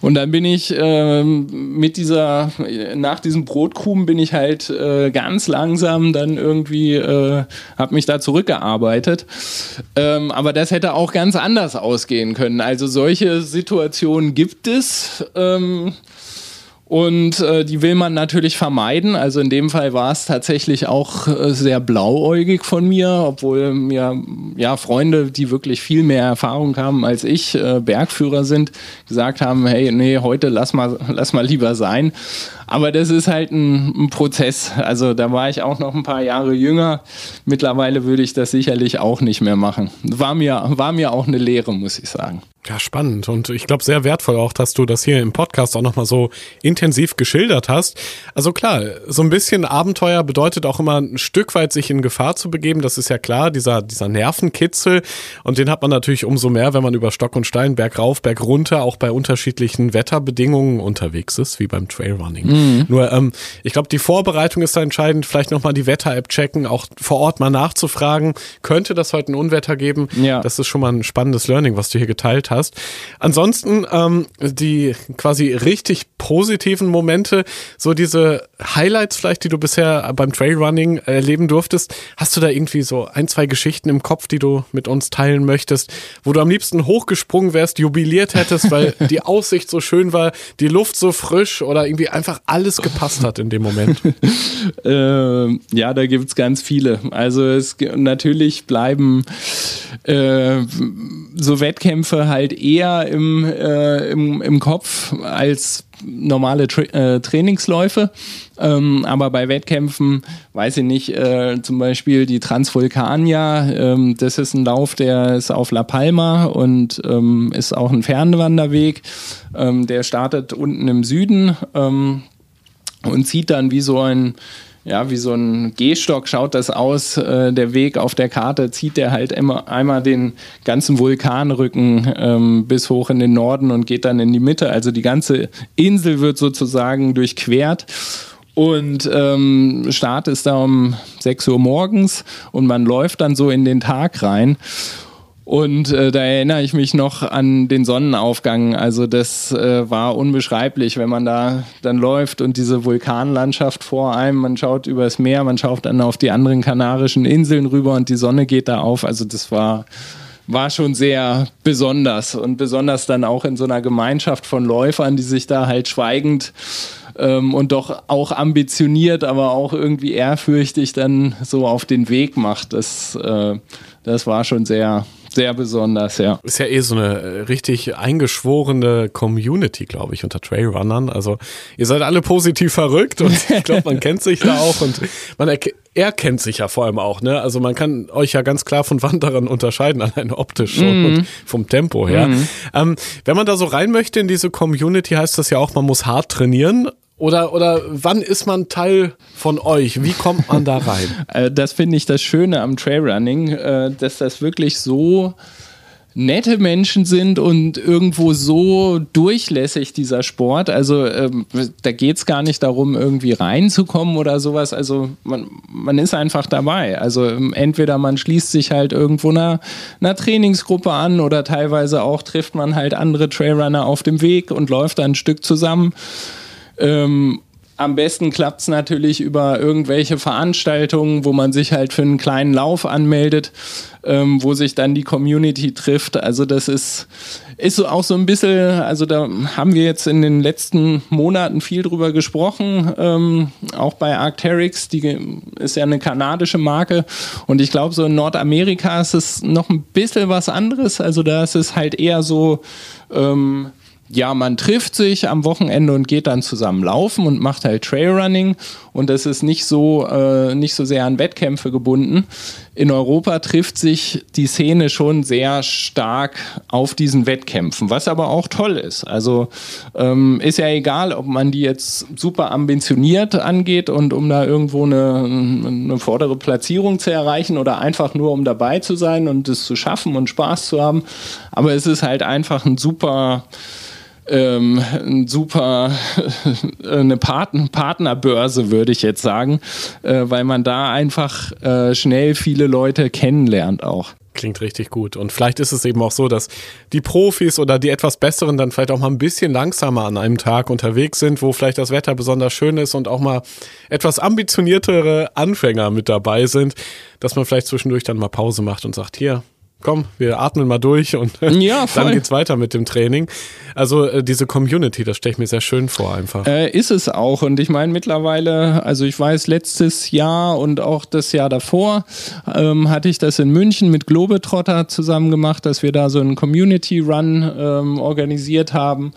Und dann bin ich ähm, mit dieser, nach diesem Brotkuchen bin ich halt äh, ganz langsam dann irgendwie, äh, habe mich da zurückgearbeitet. Ähm, aber das hätte auch ganz anders ausgehen können. Also solche Situationen gibt es. Ähm, und äh, die will man natürlich vermeiden. Also in dem Fall war es tatsächlich auch äh, sehr blauäugig von mir, obwohl mir ja Freunde, die wirklich viel mehr Erfahrung haben als ich, äh, Bergführer sind, gesagt haben, hey, nee, heute lass mal, lass mal lieber sein. Aber das ist halt ein, ein Prozess. Also da war ich auch noch ein paar Jahre jünger. Mittlerweile würde ich das sicherlich auch nicht mehr machen. War mir, war mir auch eine Lehre, muss ich sagen. Ja, spannend und ich glaube sehr wertvoll auch, dass du das hier im Podcast auch nochmal so intensiv geschildert hast. Also klar, so ein bisschen Abenteuer bedeutet auch immer ein Stück weit sich in Gefahr zu begeben, das ist ja klar, dieser, dieser Nervenkitzel und den hat man natürlich umso mehr, wenn man über Stock und Stein, Berg rauf, Berg runter, auch bei unterschiedlichen Wetterbedingungen unterwegs ist, wie beim Trailrunning. Mhm. Nur, ähm, ich glaube, die Vorbereitung ist da entscheidend, vielleicht nochmal die Wetter-App checken, auch vor Ort mal nachzufragen, könnte das heute ein Unwetter geben? Ja. Das ist schon mal ein spannendes Learning, was du hier geteilt hast. Ansonsten ähm, die quasi richtig positiven Momente, so diese Highlights vielleicht, die du bisher beim Trailrunning erleben durftest. Hast du da irgendwie so ein, zwei Geschichten im Kopf, die du mit uns teilen möchtest, wo du am liebsten hochgesprungen wärst, jubiliert hättest, weil die Aussicht so schön war, die Luft so frisch oder irgendwie einfach alles gepasst hat in dem Moment? äh, ja, da gibt es ganz viele. Also es natürlich bleiben äh, so Wettkämpfe halt eher im, äh, im, im Kopf als normale Tra äh, Trainingsläufe. Ähm, aber bei Wettkämpfen, weiß ich nicht, äh, zum Beispiel die Transvulkania, ähm, das ist ein Lauf, der ist auf La Palma und ähm, ist auch ein Fernwanderweg. Ähm, der startet unten im Süden ähm, und zieht dann wie so ein ja, wie so ein Gehstock schaut das aus. Äh, der Weg auf der Karte zieht der halt immer einmal den ganzen Vulkanrücken ähm, bis hoch in den Norden und geht dann in die Mitte. Also die ganze Insel wird sozusagen durchquert. Und ähm, Start ist da um 6 Uhr morgens und man läuft dann so in den Tag rein. Und äh, da erinnere ich mich noch an den Sonnenaufgang. Also das äh, war unbeschreiblich, wenn man da dann läuft und diese Vulkanlandschaft vor einem, man schaut übers Meer, man schaut dann auf die anderen kanarischen Inseln rüber und die Sonne geht da auf. Also das war war schon sehr besonders und besonders dann auch in so einer Gemeinschaft von Läufern, die sich da halt schweigend ähm, und doch auch ambitioniert, aber auch irgendwie ehrfürchtig dann so auf den Weg macht. Das, äh, das war schon sehr, sehr besonders, ja. Ist ja eh so eine äh, richtig eingeschworene Community, glaube ich, unter Trailrunnern. Also ihr seid alle positiv verrückt und ich glaube, man kennt sich da auch und man er kennt sich ja vor allem auch, ne? Also man kann euch ja ganz klar von Wanderern unterscheiden, allein optisch schon mm. und vom Tempo her. Mm. Ähm, wenn man da so rein möchte in diese Community, heißt das ja auch, man muss hart trainieren. Oder, oder wann ist man Teil von euch? Wie kommt man da rein? Äh, das finde ich das Schöne am Trailrunning, äh, dass das wirklich so nette Menschen sind und irgendwo so durchlässig dieser Sport. Also ähm, da geht es gar nicht darum, irgendwie reinzukommen oder sowas. Also man, man ist einfach dabei. Also ähm, entweder man schließt sich halt irgendwo einer, einer Trainingsgruppe an oder teilweise auch trifft man halt andere Trailrunner auf dem Weg und läuft dann ein Stück zusammen. Ähm, am besten klappt es natürlich über irgendwelche Veranstaltungen, wo man sich halt für einen kleinen Lauf anmeldet, ähm, wo sich dann die Community trifft. Also das ist, ist so auch so ein bisschen, also da haben wir jetzt in den letzten Monaten viel drüber gesprochen, ähm, auch bei Arcteryx, die ist ja eine kanadische Marke und ich glaube so in Nordamerika ist es noch ein bisschen was anderes. Also da ist es halt eher so, ähm, ja, man trifft sich am Wochenende und geht dann zusammen laufen und macht halt Trailrunning und das ist nicht so, äh, nicht so sehr an Wettkämpfe gebunden. In Europa trifft sich die Szene schon sehr stark auf diesen Wettkämpfen, was aber auch toll ist. Also ähm, ist ja egal, ob man die jetzt super ambitioniert angeht und um da irgendwo eine, eine vordere Platzierung zu erreichen oder einfach nur um dabei zu sein und es zu schaffen und Spaß zu haben. Aber es ist halt einfach ein super ähm, super eine Partner Partnerbörse, würde ich jetzt sagen, äh, weil man da einfach äh, schnell viele Leute kennenlernt auch. Klingt richtig gut. Und vielleicht ist es eben auch so, dass die Profis oder die etwas Besseren dann vielleicht auch mal ein bisschen langsamer an einem Tag unterwegs sind, wo vielleicht das Wetter besonders schön ist und auch mal etwas ambitioniertere Anfänger mit dabei sind, dass man vielleicht zwischendurch dann mal Pause macht und sagt, hier, komm, wir atmen mal durch und ja, dann geht's weiter mit dem Training. Also äh, diese Community, das stelle ich mir sehr schön vor einfach. Äh, ist es auch und ich meine mittlerweile, also ich weiß letztes Jahr und auch das Jahr davor ähm, hatte ich das in München mit Globetrotter zusammen gemacht, dass wir da so einen Community Run ähm, organisiert haben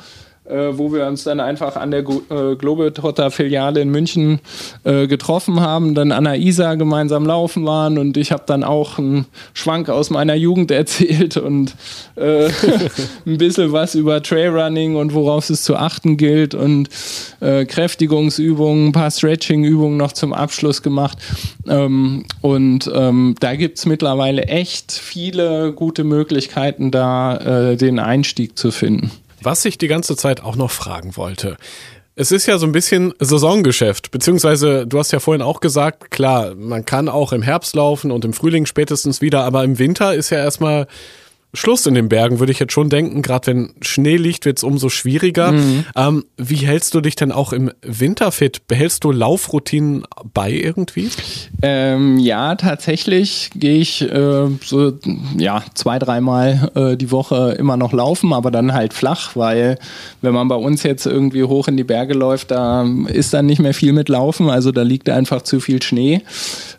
wo wir uns dann einfach an der äh, Globetrotter-Filiale in München äh, getroffen haben, dann an der Isar gemeinsam laufen waren und ich habe dann auch einen Schwank aus meiner Jugend erzählt und äh, ein bisschen was über Trailrunning und worauf es zu achten gilt und äh, Kräftigungsübungen, ein paar Stretching-Übungen noch zum Abschluss gemacht. Ähm, und ähm, da gibt es mittlerweile echt viele gute Möglichkeiten, da äh, den Einstieg zu finden. Was ich die ganze Zeit auch noch fragen wollte. Es ist ja so ein bisschen Saisongeschäft, beziehungsweise du hast ja vorhin auch gesagt, klar, man kann auch im Herbst laufen und im Frühling spätestens wieder, aber im Winter ist ja erstmal Schluss in den Bergen, würde ich jetzt schon denken. Gerade wenn Schnee liegt, wird es umso schwieriger. Mhm. Ähm, wie hältst du dich denn auch im Winter fit? Behältst du Laufroutinen bei irgendwie? Ähm, ja, tatsächlich gehe ich äh, so ja, zwei, dreimal äh, die Woche immer noch laufen, aber dann halt flach, weil wenn man bei uns jetzt irgendwie hoch in die Berge läuft, da ist dann nicht mehr viel mit Laufen, also da liegt einfach zu viel Schnee.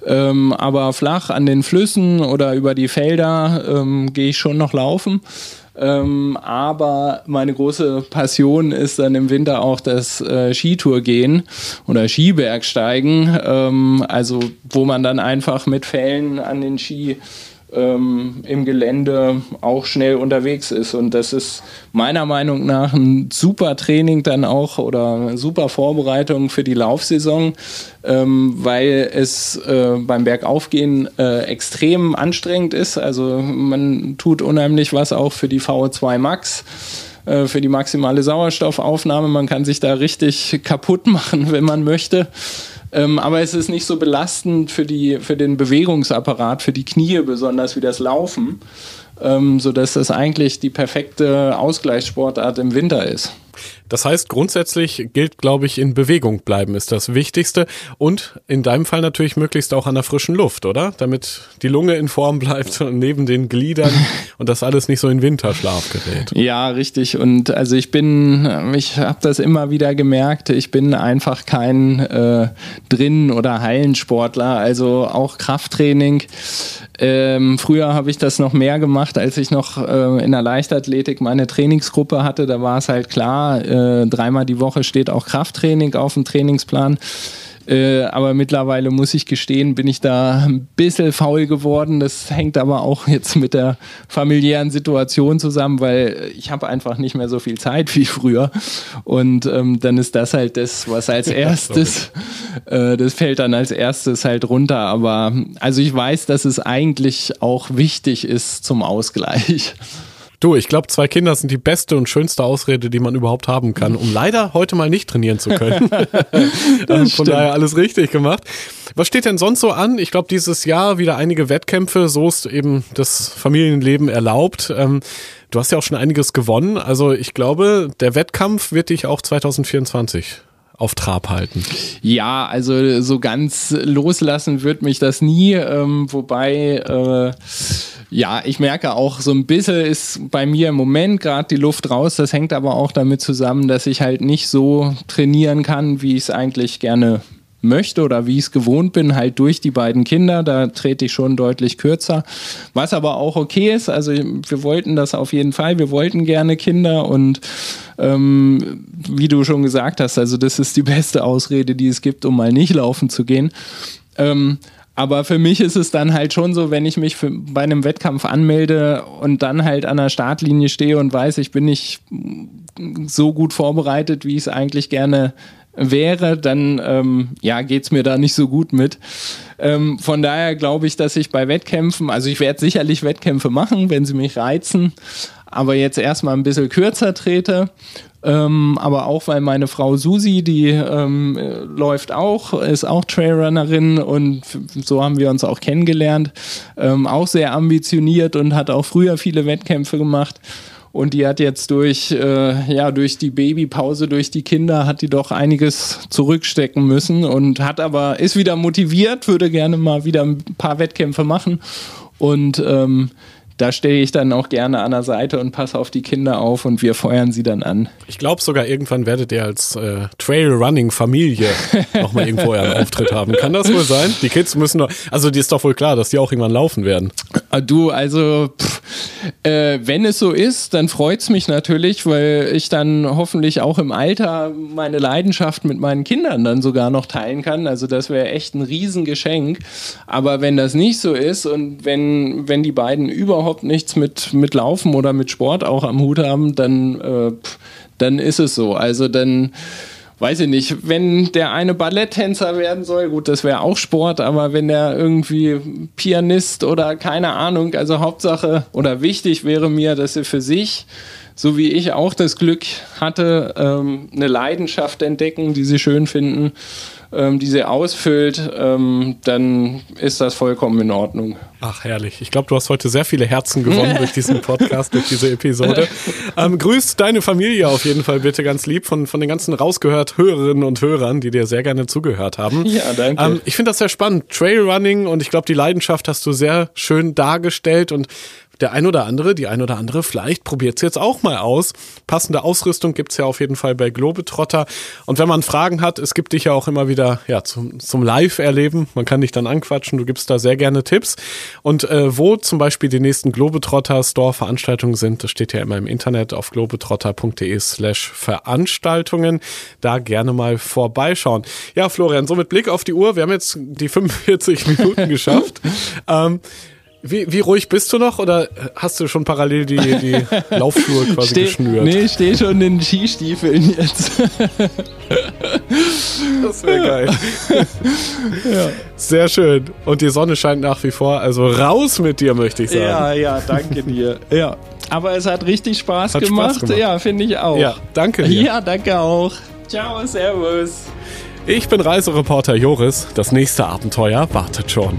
Ähm, aber flach an den Flüssen oder über die Felder ähm, gehe ich schon noch laufen. Ähm, aber meine große Passion ist dann im Winter auch das äh, Skitour-Gehen oder Skibergsteigen. Ähm, also wo man dann einfach mit Fällen an den Ski ähm, im Gelände auch schnell unterwegs ist. Und das ist meiner Meinung nach ein super Training dann auch oder eine super Vorbereitung für die Laufsaison, ähm, weil es äh, beim Bergaufgehen äh, extrem anstrengend ist. Also man tut unheimlich was auch für die VO2 Max äh, für die maximale Sauerstoffaufnahme. Man kann sich da richtig kaputt machen, wenn man möchte. Ähm, aber es ist nicht so belastend für, die, für den Bewegungsapparat, für die Knie besonders wie das Laufen, ähm, sodass das eigentlich die perfekte Ausgleichssportart im Winter ist. Das heißt, grundsätzlich gilt, glaube ich, in Bewegung bleiben ist das Wichtigste und in deinem Fall natürlich möglichst auch an der frischen Luft, oder? Damit die Lunge in Form bleibt neben den Gliedern und das alles nicht so in Winterschlaf gerät. Ja, richtig. Und also ich bin, ich habe das immer wieder gemerkt, ich bin einfach kein äh, Drinnen- oder Hallensportler, also auch Krafttraining. Ähm, früher habe ich das noch mehr gemacht, als ich noch äh, in der Leichtathletik meine Trainingsgruppe hatte. Da war es halt klar, äh, äh, dreimal die Woche steht auch Krafttraining auf dem Trainingsplan. Äh, aber mittlerweile muss ich gestehen, bin ich da ein bisschen faul geworden. Das hängt aber auch jetzt mit der familiären Situation zusammen, weil ich habe einfach nicht mehr so viel Zeit wie früher. Und ähm, dann ist das halt das, was als erstes, äh, das fällt dann als erstes halt runter. Aber also ich weiß, dass es eigentlich auch wichtig ist zum Ausgleich. Du, ich glaube, zwei Kinder sind die beste und schönste Ausrede, die man überhaupt haben kann, um leider heute mal nicht trainieren zu können. Von stimmt. daher alles richtig gemacht. Was steht denn sonst so an? Ich glaube, dieses Jahr wieder einige Wettkämpfe, so ist eben das Familienleben erlaubt. Ähm, du hast ja auch schon einiges gewonnen. Also ich glaube, der Wettkampf wird dich auch 2024 auf Trab halten? Ja, also so ganz loslassen wird mich das nie, ähm, wobei äh, ja, ich merke auch, so ein bisschen ist bei mir im Moment gerade die Luft raus. Das hängt aber auch damit zusammen, dass ich halt nicht so trainieren kann, wie ich es eigentlich gerne möchte oder wie ich es gewohnt bin, halt durch die beiden Kinder. Da trete ich schon deutlich kürzer. Was aber auch okay ist. Also wir wollten das auf jeden Fall. Wir wollten gerne Kinder und ähm, wie du schon gesagt hast, also das ist die beste Ausrede, die es gibt, um mal nicht laufen zu gehen. Ähm, aber für mich ist es dann halt schon so, wenn ich mich für, bei einem Wettkampf anmelde und dann halt an der Startlinie stehe und weiß, ich bin nicht so gut vorbereitet, wie ich es eigentlich gerne wäre, dann ähm, ja, geht es mir da nicht so gut mit. Ähm, von daher glaube ich, dass ich bei Wettkämpfen, also ich werde sicherlich Wettkämpfe machen, wenn sie mich reizen, aber jetzt erstmal ein bisschen kürzer trete Ähm, aber auch weil meine Frau Susi, die ähm, läuft auch, ist auch Trailrunnerin und so haben wir uns auch kennengelernt. Ähm, auch sehr ambitioniert und hat auch früher viele Wettkämpfe gemacht. Und die hat jetzt durch, äh, ja, durch die Babypause, durch die Kinder, hat die doch einiges zurückstecken müssen und hat aber, ist wieder motiviert, würde gerne mal wieder ein paar Wettkämpfe machen. Und ähm, da stehe ich dann auch gerne an der Seite und passe auf die Kinder auf und wir feuern sie dann an. Ich glaube sogar irgendwann werdet ihr als äh, Trailrunning-Familie nochmal irgendwo euren Auftritt haben. Kann das wohl sein? Die Kids müssen doch, also die ist doch wohl klar, dass die auch irgendwann laufen werden. Ah, du, also pff, äh, wenn es so ist, dann freut es mich natürlich, weil ich dann hoffentlich auch im Alter meine Leidenschaft mit meinen Kindern dann sogar noch teilen kann. Also das wäre echt ein Riesengeschenk. Aber wenn das nicht so ist und wenn, wenn die beiden überhaupt überhaupt nichts mit, mit Laufen oder mit Sport auch am Hut haben, dann, äh, dann ist es so. Also dann weiß ich nicht, wenn der eine Balletttänzer werden soll, gut, das wäre auch Sport, aber wenn der irgendwie Pianist oder keine Ahnung, also Hauptsache oder wichtig wäre mir, dass er für sich, so wie ich auch das Glück hatte, ähm, eine Leidenschaft entdecken, die sie schön finden ähm, die sie ausfüllt, ähm, dann ist das vollkommen in Ordnung. Ach, herrlich. Ich glaube, du hast heute sehr viele Herzen gewonnen durch diesen Podcast, durch diese Episode. Ähm, grüß deine Familie auf jeden Fall bitte ganz lieb von, von den ganzen rausgehört Hörerinnen und Hörern, die dir sehr gerne zugehört haben. Ja, danke. Ähm, ich finde das sehr spannend. Trailrunning und ich glaube, die Leidenschaft hast du sehr schön dargestellt und der ein oder andere, die ein oder andere, vielleicht probiert es jetzt auch mal aus. Passende Ausrüstung gibt's ja auf jeden Fall bei Globetrotter. Und wenn man Fragen hat, es gibt dich ja auch immer wieder ja, zum, zum Live-Erleben. Man kann dich dann anquatschen, du gibst da sehr gerne Tipps. Und äh, wo zum Beispiel die nächsten Globetrotter Store-Veranstaltungen sind, das steht ja immer im Internet auf globetrotter.de slash Veranstaltungen. Da gerne mal vorbeischauen. Ja, Florian, so mit Blick auf die Uhr, wir haben jetzt die 45 Minuten geschafft. ähm, wie, wie ruhig bist du noch oder hast du schon parallel die, die Laufschuhe quasi steh, geschnürt? Nee, ich stehe schon in den Skistiefeln jetzt. das wäre geil. ja. Sehr schön. Und die Sonne scheint nach wie vor. Also raus mit dir, möchte ich sagen. Ja, ja, danke dir. Ja. Aber es hat richtig Spaß hat gemacht. Spaß gemacht. Ja, finde ich auch. Ja, danke dir. Ja, danke auch. Ciao, servus. Ich bin Reisereporter Joris. Das nächste Abenteuer wartet schon.